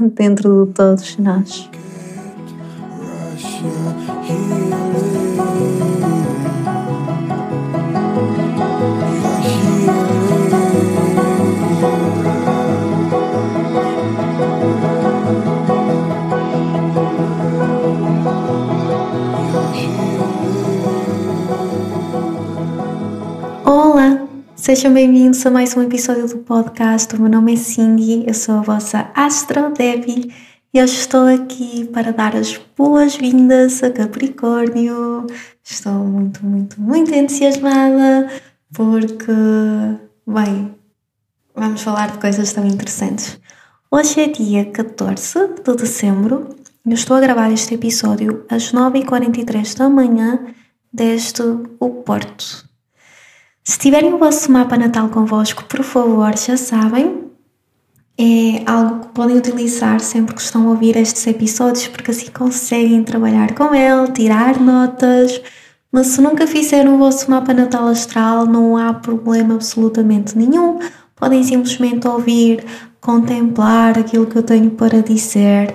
dentro de todos nós. Sejam bem-vindos a mais um episódio do podcast. O meu nome é Cindy, eu sou a vossa Astro Debbie e hoje estou aqui para dar as boas-vindas a Capricórnio. Estou muito, muito, muito entusiasmada porque, bem, vamos falar de coisas tão interessantes. Hoje é dia 14 de dezembro e eu estou a gravar este episódio às 9h43 da manhã desde o Porto. Se tiverem o vosso mapa natal convosco, por favor, já sabem, é algo que podem utilizar sempre que estão a ouvir estes episódios, porque assim conseguem trabalhar com ele, tirar notas. Mas se nunca fizeram o vosso mapa natal astral, não há problema absolutamente nenhum. Podem simplesmente ouvir, contemplar aquilo que eu tenho para dizer,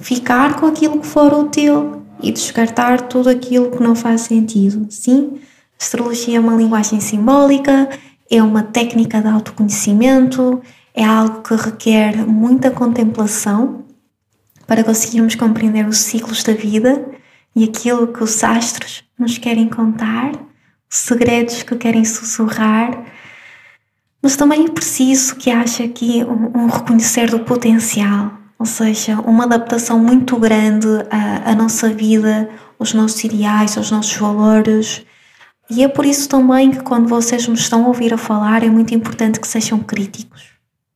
ficar com aquilo que for útil e descartar tudo aquilo que não faz sentido. Sim? Astrologia é uma linguagem simbólica, é uma técnica de autoconhecimento, é algo que requer muita contemplação para conseguirmos compreender os ciclos da vida e aquilo que os astros nos querem contar, os segredos que querem sussurrar. Mas também é preciso que haja aqui um, um reconhecer do potencial, ou seja, uma adaptação muito grande à, à nossa vida, aos nossos ideais, aos nossos valores e é por isso também que quando vocês me estão a ouvir a falar é muito importante que sejam críticos.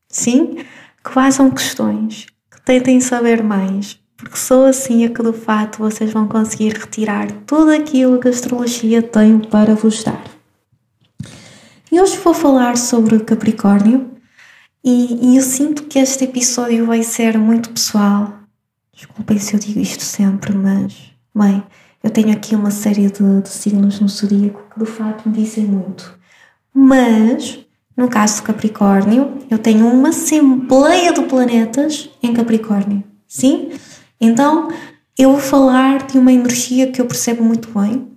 Sim? Que façam questões, que tentem saber mais, porque só assim é que de fato vocês vão conseguir retirar tudo aquilo que a astrologia tem para vos dar. E hoje vou falar sobre Capricórnio e, e eu sinto que este episódio vai ser muito pessoal. Desculpem se eu digo isto sempre, mas, bem, eu tenho aqui uma série de, de signos no zodíaco que de facto me dizem muito. Mas, no caso de Capricórnio, eu tenho uma assembleia de planetas em Capricórnio. Sim? Então, eu vou falar de uma energia que eu percebo muito bem.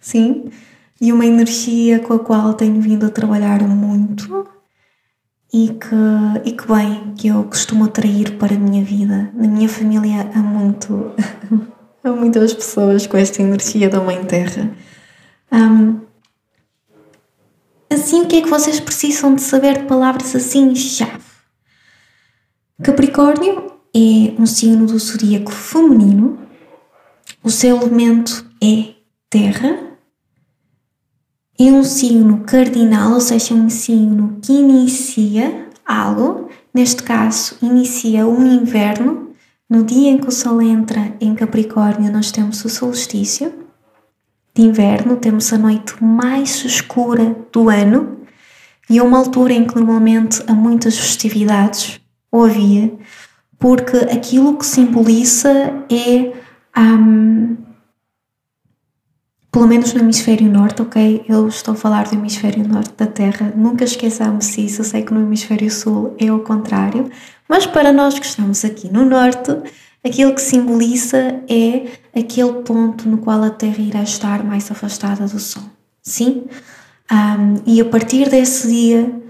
Sim? E uma energia com a qual tenho vindo a trabalhar muito e que, e que bem, que eu costumo atrair para a minha vida. Na minha família há muito Há muitas pessoas com esta energia da Mãe Terra. Um, assim, o que é que vocês precisam de saber de palavras assim chave? Capricórnio é um signo do zodíaco feminino. O seu elemento é terra. É um signo cardinal, ou seja, um signo que inicia algo. Neste caso, inicia o inverno no dia em que o Sol entra em Capricórnio, nós temos o solstício. De inverno, temos a noite mais escura do ano. E é uma altura em que normalmente há muitas festividades, ou havia, porque aquilo que simboliza é, um, pelo menos no hemisfério norte, ok? Eu estou a falar do hemisfério norte da Terra, nunca esqueçamos isso, eu sei que no hemisfério sul é o contrário, mas para nós que estamos aqui no Norte, aquilo que simboliza é aquele ponto no qual a Terra irá estar mais afastada do Sol. Sim? Um, e a partir desse dia,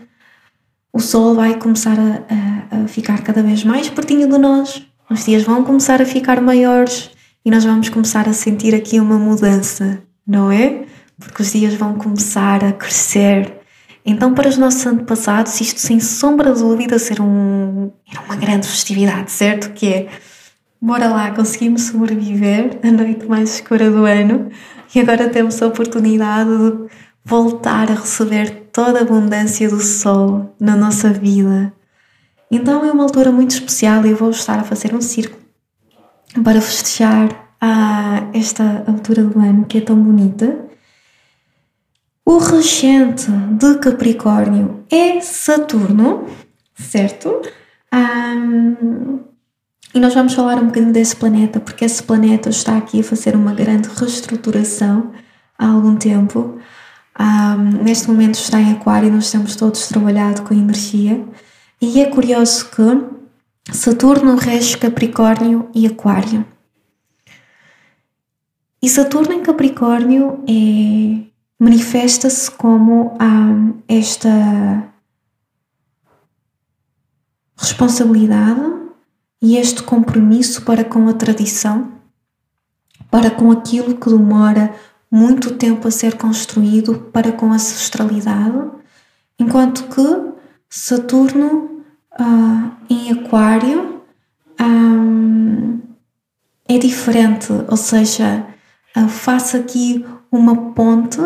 o Sol vai começar a, a, a ficar cada vez mais pertinho de nós, os dias vão começar a ficar maiores e nós vamos começar a sentir aqui uma mudança, não é? Porque os dias vão começar a crescer então, para os nossos antepassados, isto sem sombra de dúvida ser um, era uma grande festividade, certo? Que é, bora lá, conseguimos sobreviver a noite mais escura do ano e agora temos a oportunidade de voltar a receber toda a abundância do sol na nossa vida. Então é uma altura muito especial e eu vou estar a fazer um círculo para festejar a esta altura do ano que é tão bonita. O regente de Capricórnio é Saturno, certo? Um, e nós vamos falar um bocadinho desse planeta, porque esse planeta está aqui a fazer uma grande reestruturação há algum tempo. Um, neste momento está em Aquário e nós temos todos trabalhado com energia. E é curioso que Saturno rege Capricórnio e Aquário. E Saturno em Capricórnio é, manifesta-se como um, esta responsabilidade e este compromisso para com a tradição, para com aquilo que demora muito tempo a ser construído, para com a ancestralidade, enquanto que Saturno uh, em Aquário um, é diferente, ou seja, uh, faço aqui uma ponte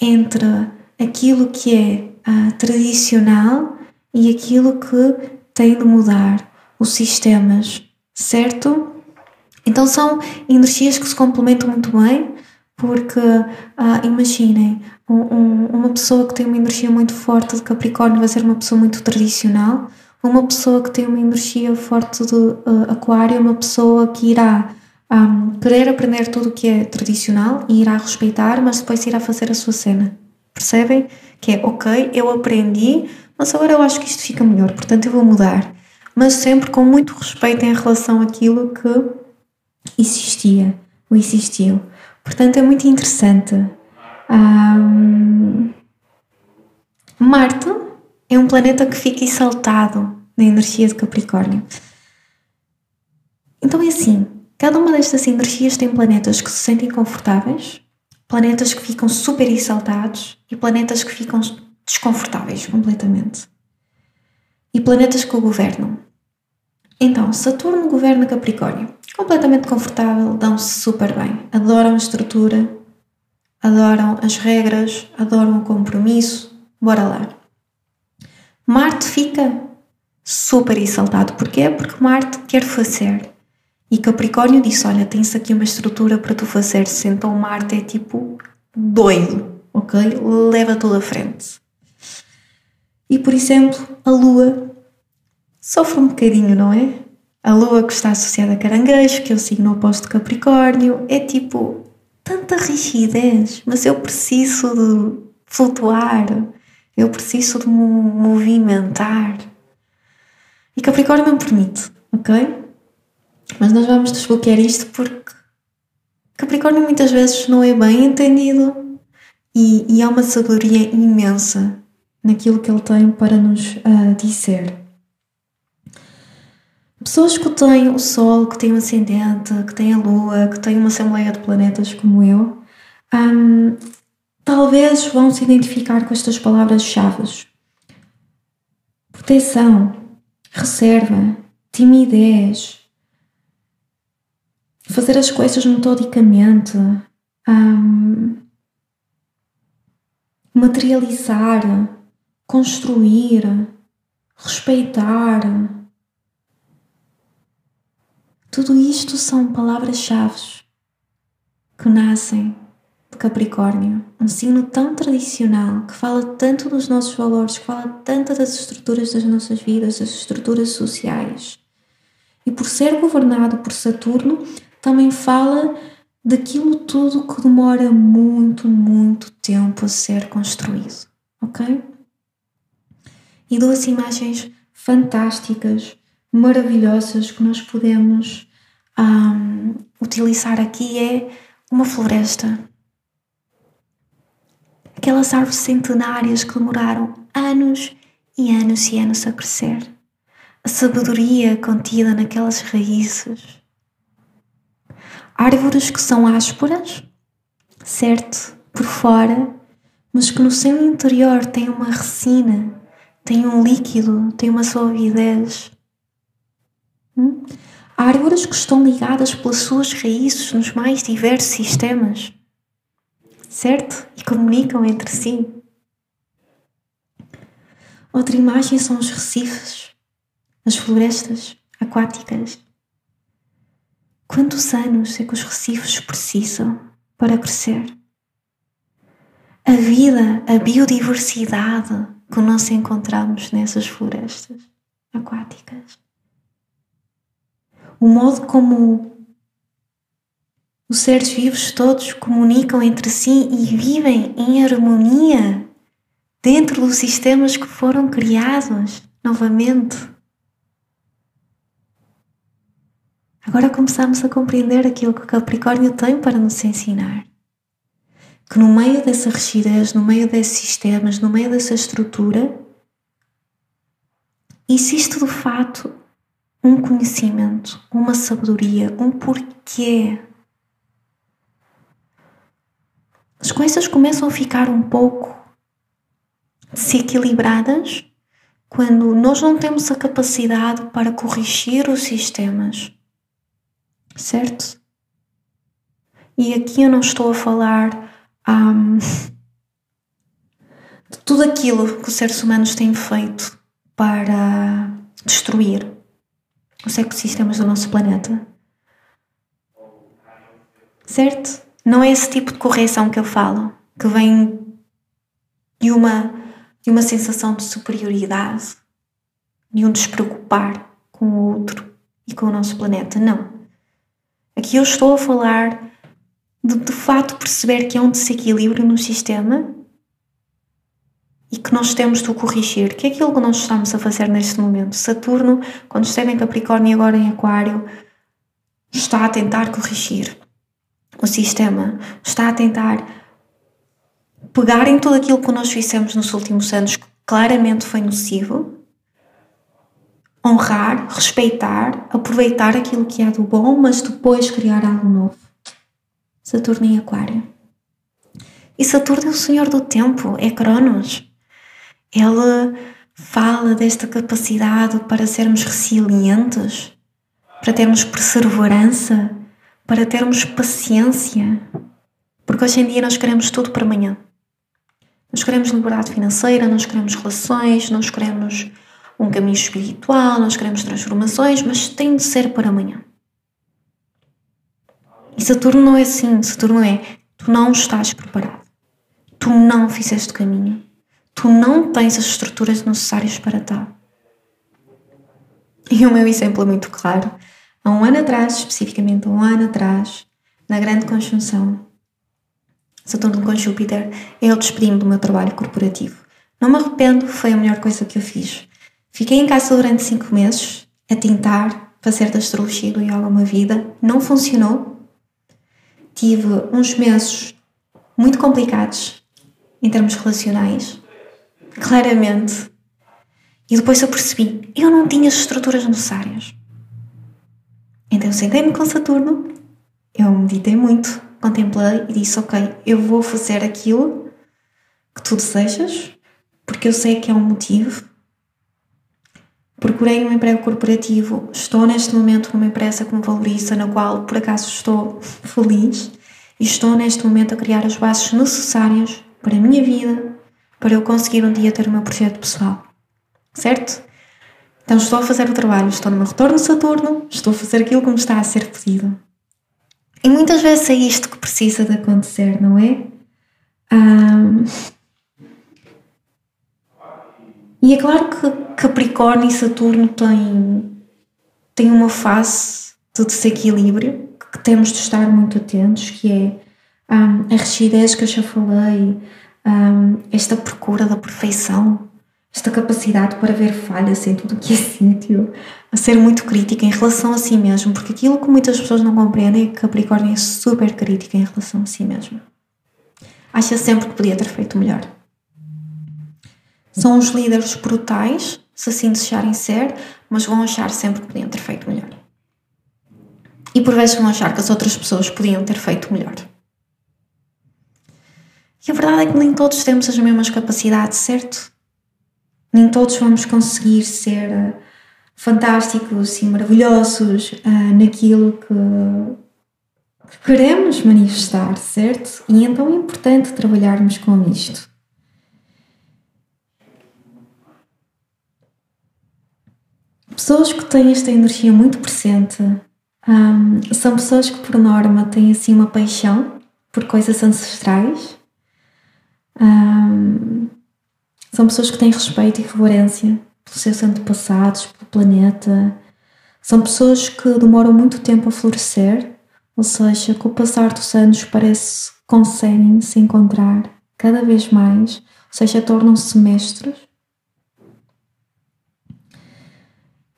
entre aquilo que é uh, tradicional e aquilo que tem de mudar os sistemas, certo? Então são energias que se complementam muito bem, porque ah, imaginem, um, um, uma pessoa que tem uma energia muito forte de Capricórnio vai ser uma pessoa muito tradicional, uma pessoa que tem uma energia forte de uh, Aquário é uma pessoa que irá um, querer aprender tudo o que é tradicional e irá respeitar, mas depois irá fazer a sua cena. Percebem? Que é, ok, eu aprendi, mas agora eu acho que isto fica melhor, portanto eu vou mudar mas sempre com muito respeito em relação àquilo que existia ou existiu. Portanto, é muito interessante. Um, Marte é um planeta que fica exaltado na energia de Capricórnio. Então é assim, cada uma destas energias tem planetas que se sentem confortáveis, planetas que ficam super exaltados e planetas que ficam desconfortáveis completamente. E planetas que o governam. Então, Saturno governa Capricórnio. Completamente confortável, dão-se super bem. Adoram a estrutura, adoram as regras, adoram o compromisso. Bora lá. Marte fica super exaltado. Porquê? Porque Marte quer fazer. E Capricórnio disse: Olha, tens aqui uma estrutura para tu fazer. Então Marte é tipo doido, ok? Leva tudo à frente. E por exemplo, a Lua sofre um bocadinho, não é? A lua que está associada a caranguejo, que é o signo oposto de Capricórnio, é tipo tanta rigidez, mas eu preciso de flutuar, eu preciso de me movimentar. E Capricórnio me permite, ok? Mas nós vamos desbloquear isto porque Capricórnio muitas vezes não é bem entendido e, e há uma sabedoria imensa naquilo que ele tem para nos uh, dizer. Pessoas que têm o Sol, que têm o ascendente, que têm a Lua, que têm uma assembleia de planetas como eu, um, talvez vão se identificar com estas palavras-chave: proteção, reserva, timidez, fazer as coisas metodicamente, um, materializar, construir, respeitar tudo isto são palavras-chave que nascem de Capricórnio, um signo tão tradicional que fala tanto dos nossos valores, que fala tanto das estruturas das nossas vidas, das estruturas sociais. E por ser governado por Saturno, também fala daquilo tudo que demora muito, muito tempo a ser construído, ok? E duas imagens fantásticas, maravilhosas que nós podemos um, utilizar aqui é uma floresta. Aquelas árvores centenárias que demoraram anos e anos e anos a crescer. A sabedoria contida naquelas raízes. Árvores que são ásperas, certo, por fora, mas que no seu interior têm uma resina, têm um líquido, têm uma suavidez. Hum? árvores que estão ligadas pelas suas raízes nos mais diversos sistemas, certo? E comunicam entre si. Outra imagem são os recifes. as florestas aquáticas. Quantos anos é que os recifes precisam para crescer? A vida, a biodiversidade que nós encontramos nessas florestas aquáticas. O modo como os seres vivos todos comunicam entre si e vivem em harmonia dentro dos sistemas que foram criados novamente. Agora começamos a compreender aquilo que o Capricórnio tem para nos ensinar. Que no meio dessa rigidez, no meio desses sistemas, no meio dessa estrutura, existe de fato um conhecimento, uma sabedoria, um porquê. As coisas começam a ficar um pouco desequilibradas quando nós não temos a capacidade para corrigir os sistemas certo? E aqui eu não estou a falar um, de tudo aquilo que os seres humanos têm feito para destruir os ecossistemas do nosso planeta. Certo? Não é esse tipo de correção que eu falo, que vem de uma, de uma sensação de superioridade, de um despreocupar com o outro e com o nosso planeta. Não. Aqui eu estou a falar de de fato perceber que há um desequilíbrio no sistema e que nós temos de o corrigir, que é aquilo que nós estamos a fazer neste momento. Saturno, quando esteve em Capricórnio e agora em Aquário, está a tentar corrigir o sistema, está a tentar pegar em tudo aquilo que nós fizemos nos últimos anos, que claramente foi nocivo, honrar, respeitar, aproveitar aquilo que é do bom, mas depois criar algo novo. Saturno em Aquário. E Saturno é o senhor do tempo, é Cronos. Ele fala desta capacidade para sermos resilientes, para termos perseverança, para termos paciência. Porque hoje em dia nós queremos tudo para amanhã. Nós queremos liberdade financeira, nós queremos relações, nós queremos um caminho espiritual, nós queremos transformações, mas tem de ser para amanhã. E Saturno não é assim. Saturno é tu não estás preparado. Tu não fizeste caminho. Tu não tens as estruturas necessárias para tal. E o meu exemplo é muito claro. Há um ano atrás, especificamente um ano atrás, na grande conjunção Saturno com Júpiter, eu despedi-me do meu trabalho corporativo. Não me arrependo, foi a melhor coisa que eu fiz. Fiquei em casa durante cinco meses a tentar fazer da astrologia e do yoga uma vida. Não funcionou. Tive uns meses muito complicados em termos relacionais, claramente. E depois eu percebi, eu não tinha as estruturas necessárias. Então sentei-me com Saturno, eu meditei muito, contemplei e disse: Ok, eu vou fazer aquilo que tu desejas, porque eu sei que é um motivo, Procurei um emprego corporativo, estou neste momento numa empresa que me valoriza, na qual por acaso estou feliz e estou neste momento a criar as bases necessárias para a minha vida, para eu conseguir um dia ter o meu projeto pessoal. Certo? Então estou a fazer o trabalho, estou no meu retorno Saturno, estou a fazer aquilo que me está a ser pedido. E muitas vezes é isto que precisa de acontecer, não é? Um, e é claro que Capricórnio e Saturno têm, têm uma face de desequilíbrio que temos de estar muito atentos, que é um, a rigidez que eu já falei, um, esta procura da perfeição, esta capacidade para ver falhas em tudo que é sítio, a ser muito crítica em relação a si mesmo, porque aquilo que muitas pessoas não compreendem é que Capricórnio é super crítica em relação a si mesmo. Acha sempre que podia ter feito melhor. São os líderes brutais, se assim desejarem ser, mas vão achar sempre que podiam ter feito melhor. E por vezes vão achar que as outras pessoas podiam ter feito melhor. E a verdade é que nem todos temos as mesmas capacidades, certo? Nem todos vamos conseguir ser uh, fantásticos e maravilhosos uh, naquilo que, que queremos manifestar, certo? E então é importante trabalharmos com isto. Pessoas que têm esta energia muito presente um, são pessoas que, por norma, têm assim uma paixão por coisas ancestrais. Um, são pessoas que têm respeito e reverência pelos seus antepassados, pelo planeta. São pessoas que demoram muito tempo a florescer, ou seja, com o passar dos anos parece que conseguem se encontrar cada vez mais, ou seja, tornam-se mestres.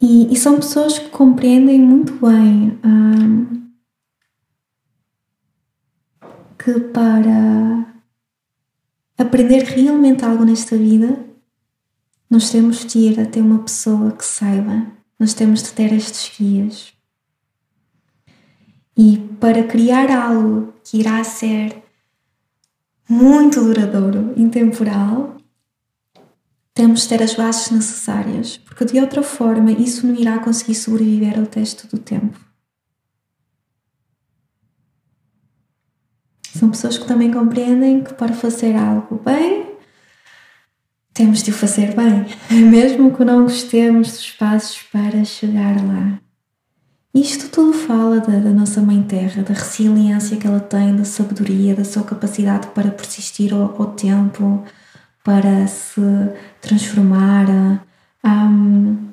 E, e, são pessoas que compreendem muito bem hum, que para aprender realmente algo nesta vida, nós temos de ir até uma pessoa que saiba, nós temos de ter estes guias. E para criar algo que irá ser muito duradouro, intemporal, temos de ter as bases necessárias, porque de outra forma isso não irá conseguir sobreviver ao teste do tempo. São pessoas que também compreendem que para fazer algo bem, temos de o fazer bem, mesmo que não gostemos dos passos para chegar lá. Isto tudo fala da, da, nossa Mãe Terra, da resiliência que ela tem, da sabedoria, da sua capacidade para persistir ao, ao tempo, para se transformar. Um,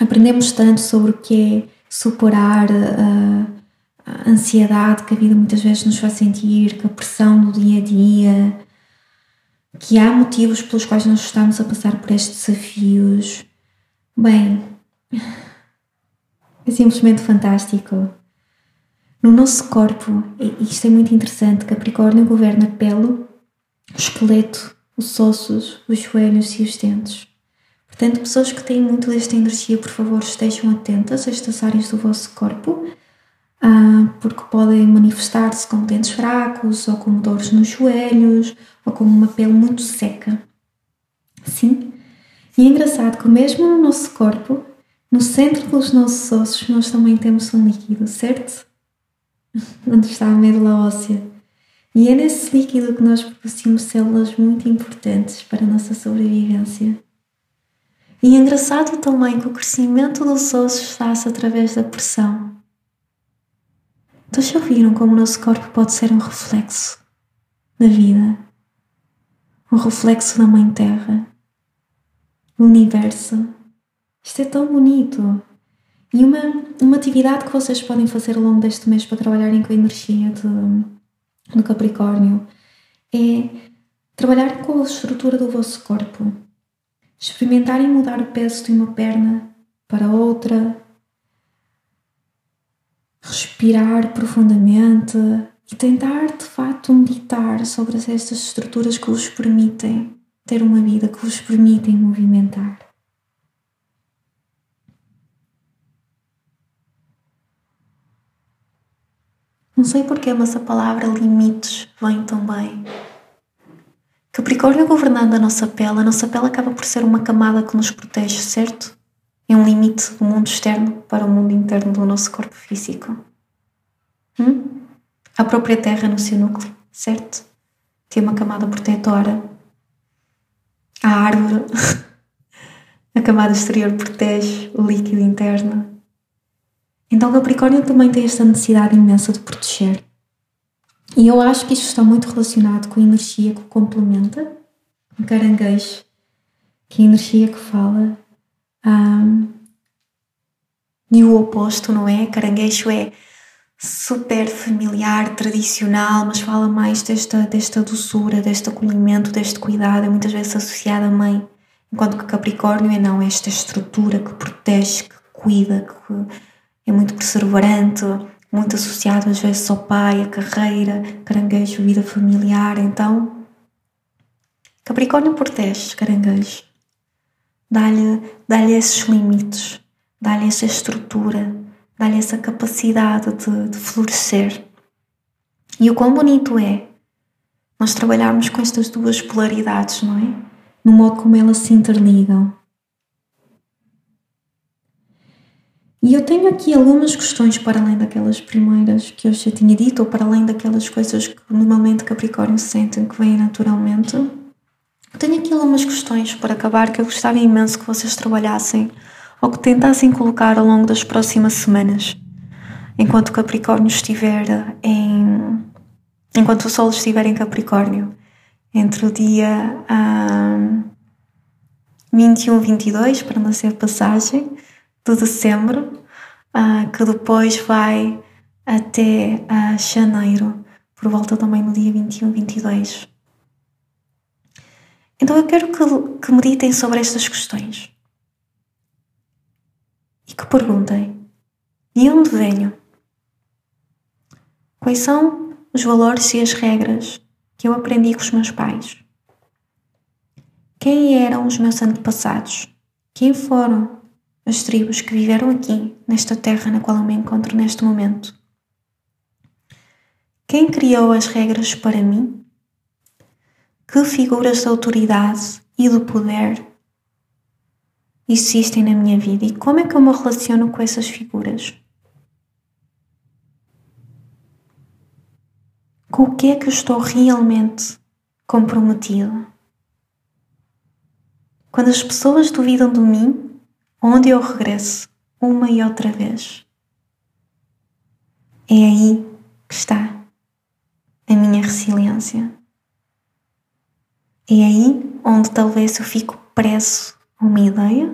aprendemos tanto sobre o que é superar a, a, ansiedade que a vida muitas vezes nos faz sentir, que a pressão do dia a dia, que há motivos pelos quais nós estamos a passar por estes desafios. Bem, é simplesmente fantástico. No nosso corpo, isto é muito interessante, Capricórnio governa a pele, o esqueleto, os ossos, os joelhos e os dentes. Portanto, pessoas que têm muito desta energia, por favor, estejam atentas a estas áreas do vosso corpo, ah, porque podem manifestar-se como dentes fracos, ou como dores nos joelhos, ou como uma pele muito seca. Sim? E é engraçado que, mesmo no nosso corpo, no centro dos nossos ossos, nós também temos um líquido, certo? Onde está a medula óssea. E é nesse líquido que nós produzimos células muito importantes para a nossa sobrevivência. E é engraçado também que o crescimento dos ossos faz através da pressão. Então já ouviram como o nosso corpo pode ser um reflexo da vida? Um reflexo da Mãe Terra, do universo. Isto é tão bonito. E uma, uma atividade que vocês podem fazer ao longo deste mês para trabalharem com a energia de no Capricórnio é trabalhar com a estrutura do vosso corpo, experimentarem mudar o peso de uma perna para outra, respirar profundamente e tentar de facto meditar sobre estas estruturas que vos permitem ter uma vida, que vos permitem movimentar. Não sei porquê, mas a palavra limites vem também. Capricórnio governando a nossa pele, a nossa pele acaba por ser uma camada que nos protege, certo? É um limite do mundo externo para o mundo interno do nosso corpo físico. Hum? A própria Terra no seu núcleo, certo? Tem uma camada protetora. A árvore, a camada exterior protege o líquido interno. Então Capricórnio também tem esta necessidade imensa de proteger. E eu acho que isto está muito relacionado com a energia que o complementa, o caranguejo, que é a energia que fala um, e o oposto, não é? Caranguejo é super familiar, tradicional, mas fala mais desta, desta doçura, deste acolhimento, deste cuidado, é muitas vezes associado à mãe, enquanto que Capricórnio é não, é esta estrutura que protege, que cuida, que é muito perseverante, muito associado às vezes ao pai, à carreira, caranguejo, vida familiar. Então, Capricórnio protege caranguejo, dá-lhe dá esses limites, dá-lhe essa estrutura, dá-lhe essa capacidade de, de florescer. E o quão bonito é nós trabalharmos com estas duas polaridades, não é? No modo como elas se interligam. E eu tenho aqui algumas questões para além daquelas primeiras que eu já tinha dito, ou para além daquelas coisas que normalmente Capricórnio sentem que vêm naturalmente. Tenho aqui algumas questões para acabar que eu gostava imenso que vocês trabalhassem ou que tentassem colocar ao longo das próximas semanas, enquanto Capricórnio estiver em. enquanto o Sol estiver em Capricórnio, entre o dia um, 21 e 22, para não ser passagem, de dezembro, uh, que depois vai até uh, janeiro, por volta também no dia 21 e 22. Então eu quero que, que meditem sobre estas questões e que perguntem: de onde venho? Quais são os valores e as regras que eu aprendi com os meus pais? Quem eram os meus antepassados? Quem foram as tribos que viveram aqui, nesta terra na qual eu me encontro neste momento? Quem criou as regras para mim? Que figuras de autoridade e de poder existem na minha vida e como é que eu me relaciono com essas figuras? Com o que é que eu estou realmente comprometido? Quando as pessoas duvidam de mim, onde eu regresso uma e outra vez? É aí que está a minha resiliência. É aí onde talvez eu fico preso a uma ideia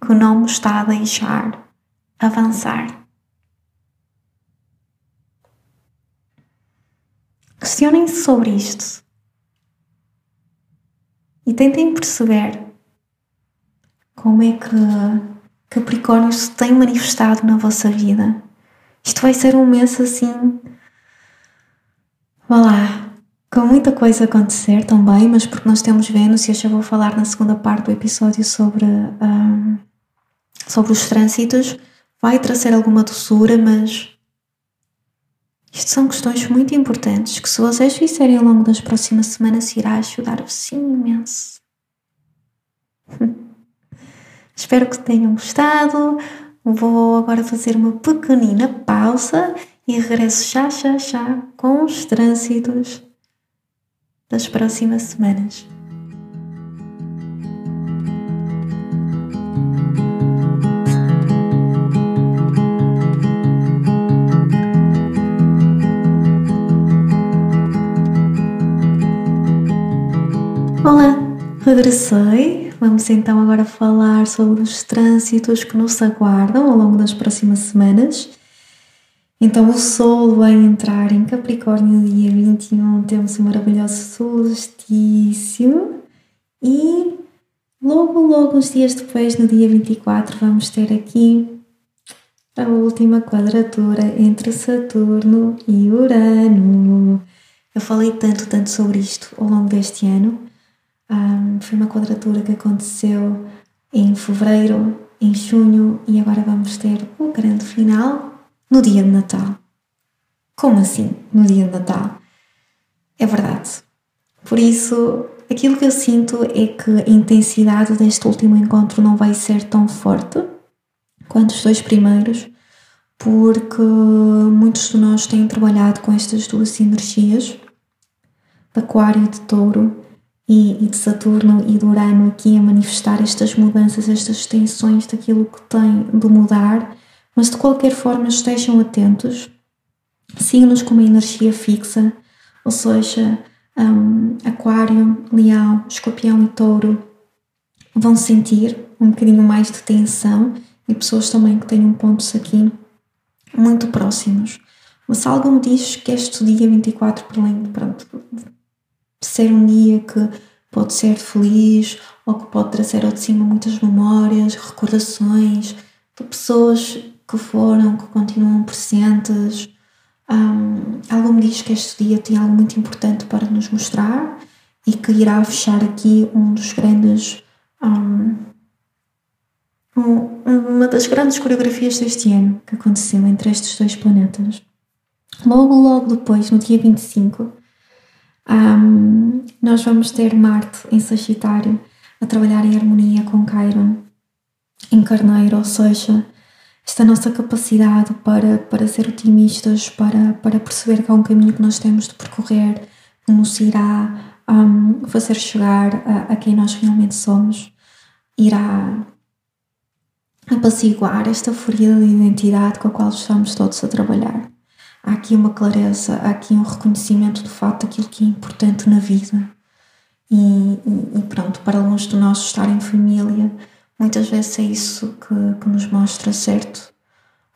que não me está a deixar avançar. Questionem-se sobre isto e tentem perceber como é que Capricórnio se tem manifestado na vossa vida. Isto vai ser um mês assim. Vá lá, com muita coisa a acontecer também, mas porque nós temos Vênus, e eu já vou falar na segunda parte do episódio sobre, um, sobre os trânsitos, vai trazer alguma doçura, mas isto são questões muito importantes que, se vocês fizerem ao longo das próximas semanas, irá ajudar-vos imenso. Espero que tenham gostado. Vou agora fazer uma pequenina pausa e regresso já, já, já com os trânsitos das próximas semanas. Olá, regressei. Vamos então agora falar sobre os trânsitos que nos aguardam ao longo das próximas semanas então o Sol vai entrar em Capricórnio no dia 21, temos um maravilhoso solstício e logo, logo uns dias depois, no dia 24, vamos ter aqui a última quadratura entre Saturno e Urano. Eu falei tanto, tanto sobre isto ao longo deste ano. Um, foi uma quadratura que aconteceu em fevereiro, em junho e agora vamos ter o grande final no dia de Natal. Como assim, no dia de Natal? É verdade. Por isso, aquilo que eu sinto é que a intensidade deste último encontro não vai ser tão forte quanto os dois primeiros, porque muitos de nós têm trabalhado com estas duas energias, de Aquário e de Touro, e, de Saturno e de Urano aqui a manifestar estas mudanças, estas tensões daquilo que tem de mudar mas de qualquer forma estejam atentos, signos com uma energia fixa, ou seja, um, Aquário, Leão, Escorpião e Touro vão sentir um bocadinho mais de tensão e pessoas também que tenham pontos aqui muito próximos. Mas algo me diz que este dia 24, por além de, pronto, ser um dia que pode ser feliz ou que pode trazer ao de cima muitas memórias, recordações de pessoas que foram, que continuam presentes. Um, algo me diz que este dia tem algo muito importante para nos mostrar e que irá fechar aqui um dos grandes. Um, uma das grandes coreografias deste ano que aconteceu entre estes dois planetas. Logo, logo depois, no dia 25, um, nós vamos ter Marte em Sagitário a trabalhar em harmonia com Chiron em Carneiro, ou seja, esta nossa capacidade para, para ser otimistas, para, para perceber que há um caminho que nós temos de percorrer que nos irá um, fazer chegar a, a, quem nós realmente somos, irá apaciguar esta ferida de identidade com a qual estamos todos a trabalhar. Há aqui uma clareza, há aqui um reconhecimento de facto daquilo que é importante na vida. E, e, pronto, para alguns de nós estar em família, muitas vezes é isso que, que nos mostra certo.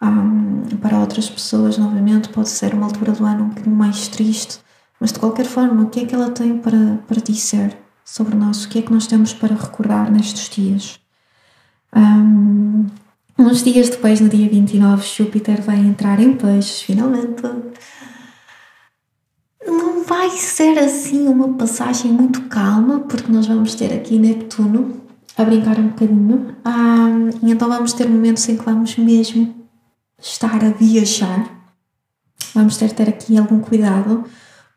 Um, para outras pessoas, novamente, pode ser uma altura do ano um bocadinho mais triste, mas de qualquer forma, o que é que ela tem para, para dizer sobre nós? O que é que nós temos para recordar nestes dias? Um, uns dias depois, no dia 29, Júpiter vai entrar em peixes, finalmente. Não vai ser assim uma passagem muito calma, porque nós vamos ter aqui Neptuno a brincar um bocadinho. E então vamos ter momentos em que vamos mesmo estar a viajar. Vamos ter de ter aqui algum cuidado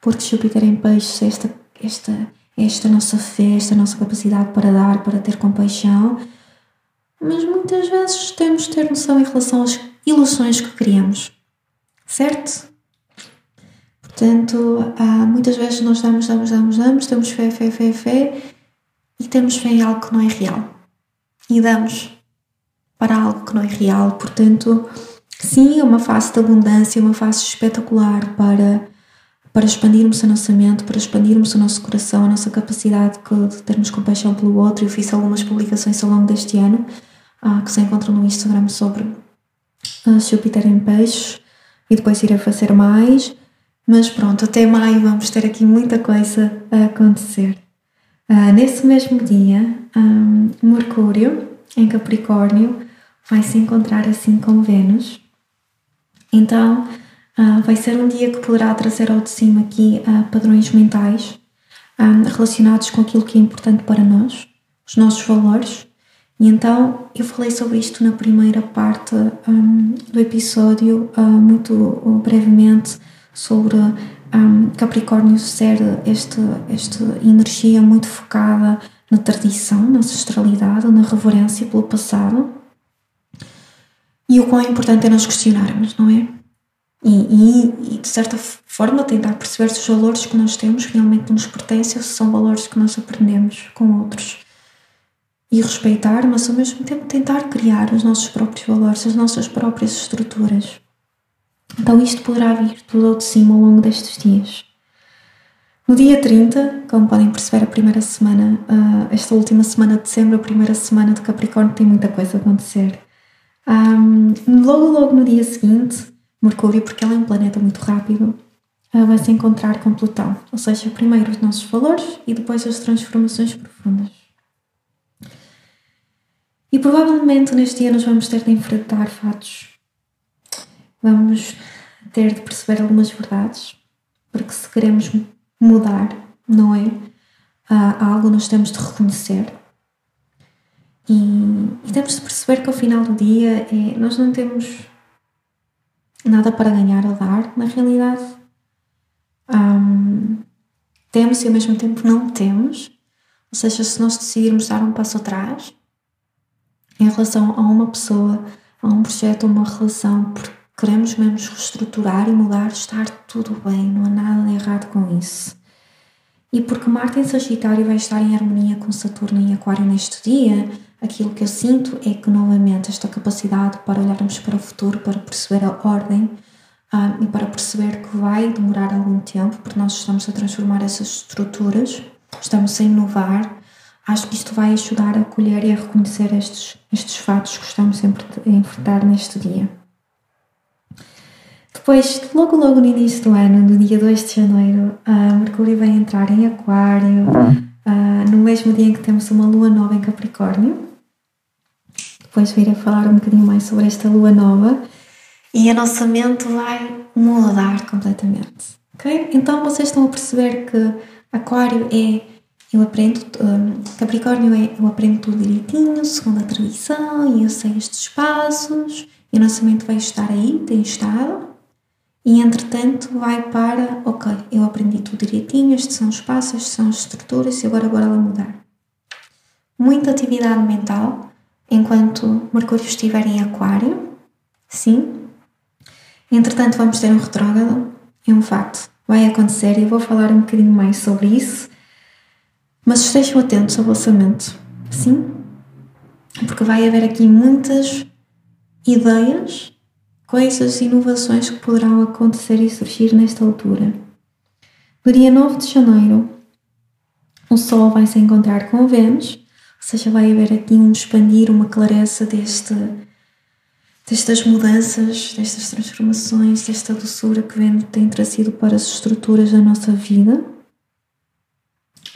porque Júpiter em peixes, esta, esta, esta nossa fé, esta nossa capacidade para dar, para ter compaixão, mas muitas vezes temos de ter noção em relação às ilusões que criamos, certo? Portanto, muitas vezes nós damos, damos, damos, damos, temos fé, fé, fé, fé e temos fé em algo que não é real e damos para algo que não é real. Portanto, sim, é uma fase de abundância, uma fase espetacular para para expandirmos a nossa mente, para expandirmos o nosso coração, a nossa capacidade de termos compaixão pelo outro. Eu fiz algumas publicações ao longo deste ano uh, que se encontram no Instagram sobre uh, Júpiter em peixes e depois irei fazer mais. Mas pronto, até maio vamos ter aqui muita coisa a acontecer. Uh, nesse mesmo dia, um, Mercúrio, em Capricórnio, vai se encontrar assim com Vênus. Então, Uh, vai ser um dia que poderá trazer ao de cima aqui uh, padrões mentais um, relacionados com aquilo que é importante para nós, os nossos valores. E então eu falei sobre isto na primeira parte um, do episódio, uh, muito brevemente, sobre um, Capricórnio ser este, esta energia muito focada na tradição, na ancestralidade, na reverência pelo passado. E o quão importante é nós questionarmos, não é? E, e, e, de certa forma tentar perceber se os valores que nós temos realmente nos pertencem ou se são valores que nós aprendemos com outros. E respeitar, mas ao mesmo tempo tentar criar os nossos próprios valores, as nossas próprias estruturas. Então isto poderá vir tudo ao de cima ao longo destes dias. No dia 30, como podem perceber, a primeira semana, uh, esta última semana de dezembro, a primeira semana de Capricórnio, tem muita coisa a acontecer. Um, logo, logo no dia seguinte, Mercúrio, porque ele é um planeta muito rápido, vai se encontrar com Plutão. Ou seja, primeiro os nossos valores e depois as transformações profundas. E provavelmente neste dia nós vamos ter de enfrentar fatos. Vamos ter de perceber algumas verdades, porque se queremos mudar, não é? Há algo nós temos de reconhecer. E, e temos de perceber que ao final do dia é, nós não temos nada para ganhar ou dar, na realidade. Um, temos e ao mesmo tempo não temos. Ou seja, se nós decidirmos dar um passo atrás em relação a uma pessoa, a um projeto, a uma relação, porque queremos mesmo reestruturar e mudar, estar tudo bem, não há nada de errado com isso. E porque Marte em Sagitário vai estar em harmonia com Saturno em Aquário neste dia, aquilo que eu sinto é que, novamente, esta capacidade para olharmos para o futuro, para perceber a ordem ah, e para perceber que vai demorar algum tempo, porque nós estamos a transformar essas estruturas, estamos a inovar. Acho que isto vai ajudar a colher e a reconhecer estes, estes fatos que estamos sempre a enfrentar neste dia. Depois, logo logo no início do ano, no dia 2 de janeiro, uh, Mercúrio vai entrar em Aquário, uh, no mesmo dia em que temos uma lua nova em Capricórnio depois vir a falar um bocadinho mais sobre esta lua nova e a nossa mente vai mudar completamente. Ok? Então vocês estão a perceber que Aquário é eu aprendo, um, Capricórnio é eu aprendo tudo direitinho, segundo a tradição, e eu sei estes passos, e a nossa mente vai estar aí, tem estado, e entretanto vai para, ok, eu aprendi tudo direitinho, estes são os passos, estes são as estruturas, e agora bora lá mudar. Muita atividade mental, enquanto Mercúrio estiver em Aquário, sim. Entretanto, vamos ter um retrógrado, é um facto, vai acontecer e eu vou falar um bocadinho mais sobre isso. Mas estejam atentos ao mente, sim, porque vai haver aqui muitas ideias, coisas, inovações que poderão acontecer e surgir nesta altura. No dia 9 de janeiro, o Sol vai se encontrar com Vênus, seja, vai haver aqui um expandir, uma clareza deste, destas mudanças, destas transformações, desta doçura que Vênus tem trazido para as estruturas da nossa vida.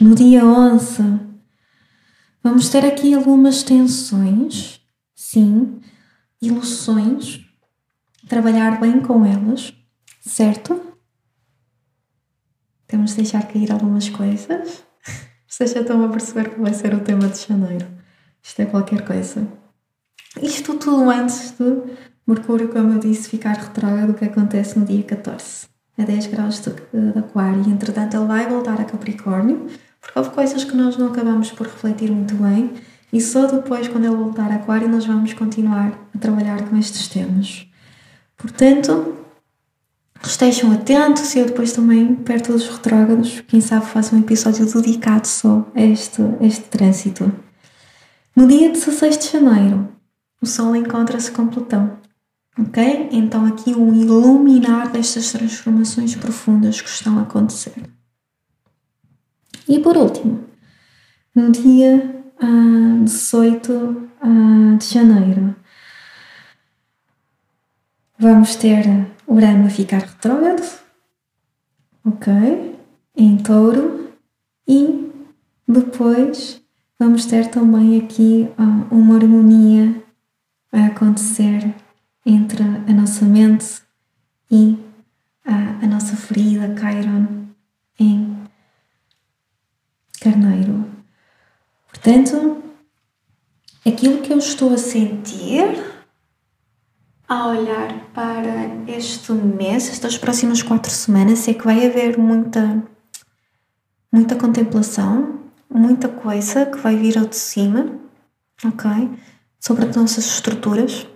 No dia 11, vamos ter aqui algumas tensões, sim, ilusões, trabalhar bem com elas, certo? Temos de deixar cair algumas coisas. Vocês já estão a perceber que vai ser o tema de janeiro. Isto é qualquer coisa. Isto tudo antes de Mercúrio, como eu disse, ficar retrógrado, que acontece no dia 14, a 10 graus de, de Aquário. Entretanto, ele vai voltar a Capricórnio, porque houve coisas que nós não acabamos por refletir muito bem. E só depois, quando ele voltar a Aquário, nós vamos continuar a trabalhar com estes temas. Portanto, estejam atentos e eu depois também, perto dos retrógrados, quem sabe faço um episódio dedicado só a este, a este trânsito. No dia 16 de janeiro, o Sol encontra-se com Plutão. Ok? Então, aqui um iluminar destas transformações profundas que estão a acontecer. E por último, no dia uh, 18 uh, de janeiro, vamos ter Urano a ficar retrógrado, ok? Em touro, e depois vamos ter também aqui uh, uma harmonia a acontecer entre a nossa mente e a, a nossa ferida Chiron em Carneiro. Portanto, aquilo que eu estou a sentir a olhar para este mês, estas próximas quatro semanas, é que vai haver muita, muita contemplação, muita coisa que vai vir ao de cima, ok? Sobre as nossas estruturas,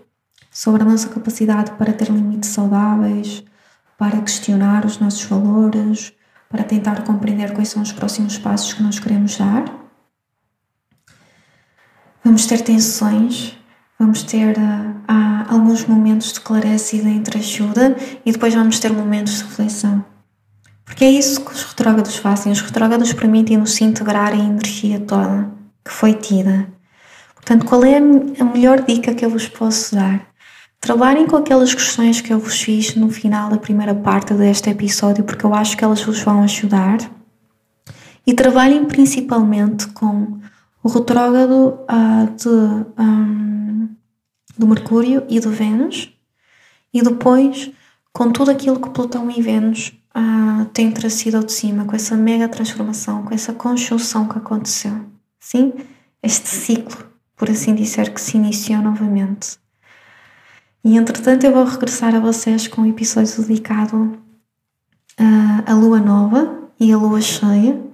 sobre a nossa capacidade para ter limites saudáveis, para questionar os nossos valores, para tentar compreender quais são os próximos passos que nós queremos dar. Vamos ter tensões, vamos ter uh, alguns momentos de clareza e de entreajuda e depois vamos ter momentos de reflexão. Porque é isso que os retrógrados fazem. Os retrógrados permitem-nos integrar a energia toda que foi tida. Portanto, qual é a melhor dica que eu vos posso dar? Trabalhem com aquelas questões que eu vos fiz no final da primeira parte deste episódio, porque eu acho que elas vos vão ajudar. E trabalhem principalmente com o retrógrado uh, de, um, do Mercúrio e do Vênus, e depois com tudo aquilo que Plutão e Vênus uh, têm trazido ao de cima, com essa mega transformação, com essa conjunção que aconteceu. Sim? Este ciclo, por assim dizer, que se iniciou novamente. E entretanto, eu vou regressar a vocês com um episódio dedicado uh, à lua nova e à lua cheia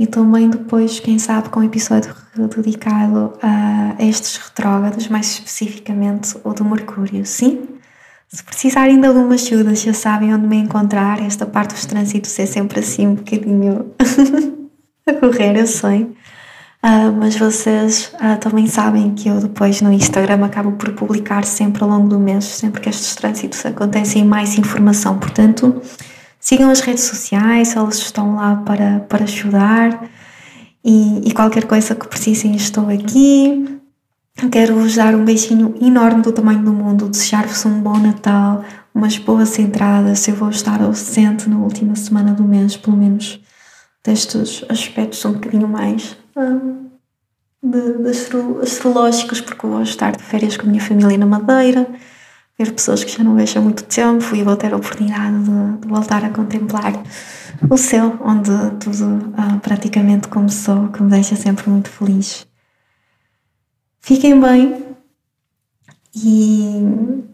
e também depois, quem sabe, com um episódio dedicado a estes retrógrados, mais especificamente o do Mercúrio, sim? Se precisarem de alguma ajuda, já sabem onde me encontrar. Esta parte dos trânsitos é sempre assim um bocadinho a correr, eu sei. Uh, mas vocês uh, também sabem que eu depois no Instagram acabo por publicar sempre ao longo do mês, sempre que estes trânsitos acontecem, mais informação. Portanto, Sigam as redes sociais, elas estão lá para, para ajudar e, e qualquer coisa que precisem, estou aqui. Quero vos dar um beijinho enorme do tamanho do mundo, desejar-vos um bom Natal, umas boas entradas. Eu vou estar ausente na última semana do mês, pelo menos destes aspectos um bocadinho mais hum, de, de astrológicos, porque vou estar de férias com a minha família na Madeira ver pessoas que já não vejo há muito tempo e vou ter a oportunidade de, de voltar a contemplar o céu, onde tudo ah, praticamente começou, que me deixa sempre muito feliz. Fiquem bem e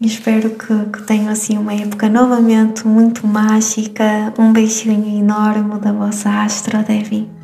espero que, que tenham assim uma época novamente muito mágica. Um beijinho enorme da vossa Astro Devi.